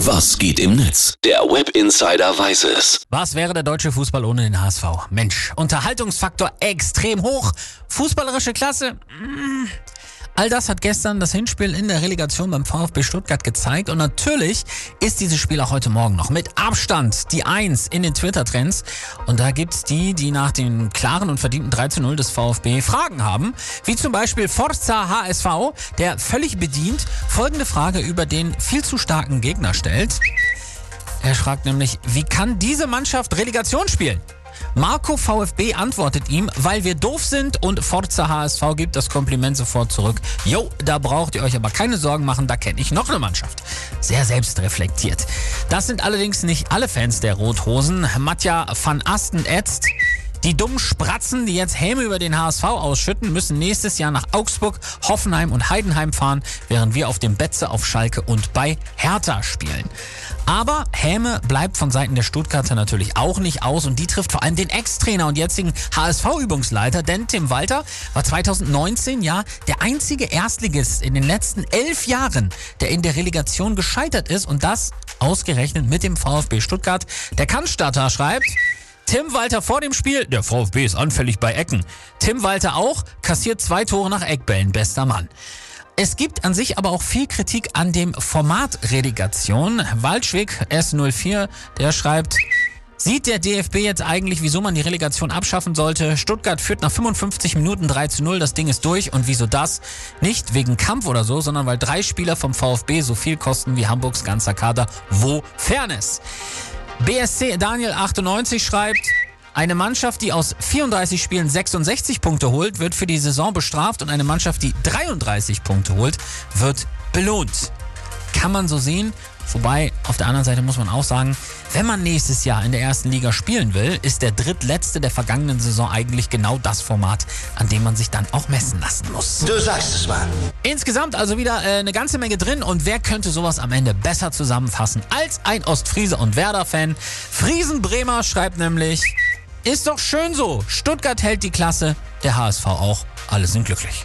Was geht im Netz? Der Web Insider weiß es. Was wäre der deutsche Fußball ohne den HSV? Mensch, Unterhaltungsfaktor extrem hoch. Fußballerische Klasse? Mm. All das hat gestern das Hinspiel in der Relegation beim VfB Stuttgart gezeigt und natürlich ist dieses Spiel auch heute Morgen noch mit Abstand die Eins in den Twitter-Trends und da gibt's die, die nach dem klaren und verdienten 3 zu 0 des VfB Fragen haben, wie zum Beispiel Forza HSV, der völlig bedient folgende Frage über den viel zu starken Gegner stellt. Er fragt nämlich, wie kann diese Mannschaft Relegation spielen? Marco VfB antwortet ihm, weil wir doof sind und Forza HSV gibt das Kompliment sofort zurück. Jo, da braucht ihr euch aber keine Sorgen machen, da kenne ich noch eine Mannschaft. Sehr selbstreflektiert. Das sind allerdings nicht alle Fans der Rothosen. Matja van Asten ätzt. Die dummen Spratzen, die jetzt Häme über den HSV ausschütten, müssen nächstes Jahr nach Augsburg, Hoffenheim und Heidenheim fahren, während wir auf dem Betze auf Schalke und bei Hertha spielen. Aber Häme bleibt von Seiten der Stuttgarter natürlich auch nicht aus und die trifft vor allem den Ex-Trainer und jetzigen HSV-Übungsleiter, denn Tim Walter war 2019 ja der einzige Erstligist in den letzten elf Jahren, der in der Relegation gescheitert ist und das ausgerechnet mit dem VfB Stuttgart. Der Kannstatter schreibt, Tim Walter vor dem Spiel, der VfB ist anfällig bei Ecken. Tim Walter auch, kassiert zwei Tore nach Eckbällen, bester Mann. Es gibt an sich aber auch viel Kritik an dem Format Relegation. Waldschwick S04, der schreibt, Sieht der DFB jetzt eigentlich, wieso man die Relegation abschaffen sollte? Stuttgart führt nach 55 Minuten 3 zu 0, das Ding ist durch. Und wieso das? Nicht wegen Kampf oder so, sondern weil drei Spieler vom VfB so viel kosten wie Hamburgs ganzer Kader. Wo Fairness? BSC Daniel 98 schreibt, eine Mannschaft, die aus 34 Spielen 66 Punkte holt, wird für die Saison bestraft und eine Mannschaft, die 33 Punkte holt, wird belohnt. Kann man so sehen. Wobei, auf der anderen Seite muss man auch sagen, wenn man nächstes Jahr in der ersten Liga spielen will, ist der drittletzte der vergangenen Saison eigentlich genau das Format, an dem man sich dann auch messen lassen muss. Du sagst es, Mann. Insgesamt also wieder äh, eine ganze Menge drin und wer könnte sowas am Ende besser zusammenfassen als ein Ostfriese und Werder-Fan? Friesenbremer schreibt nämlich, ist doch schön so, Stuttgart hält die Klasse, der HSV auch, alle sind glücklich.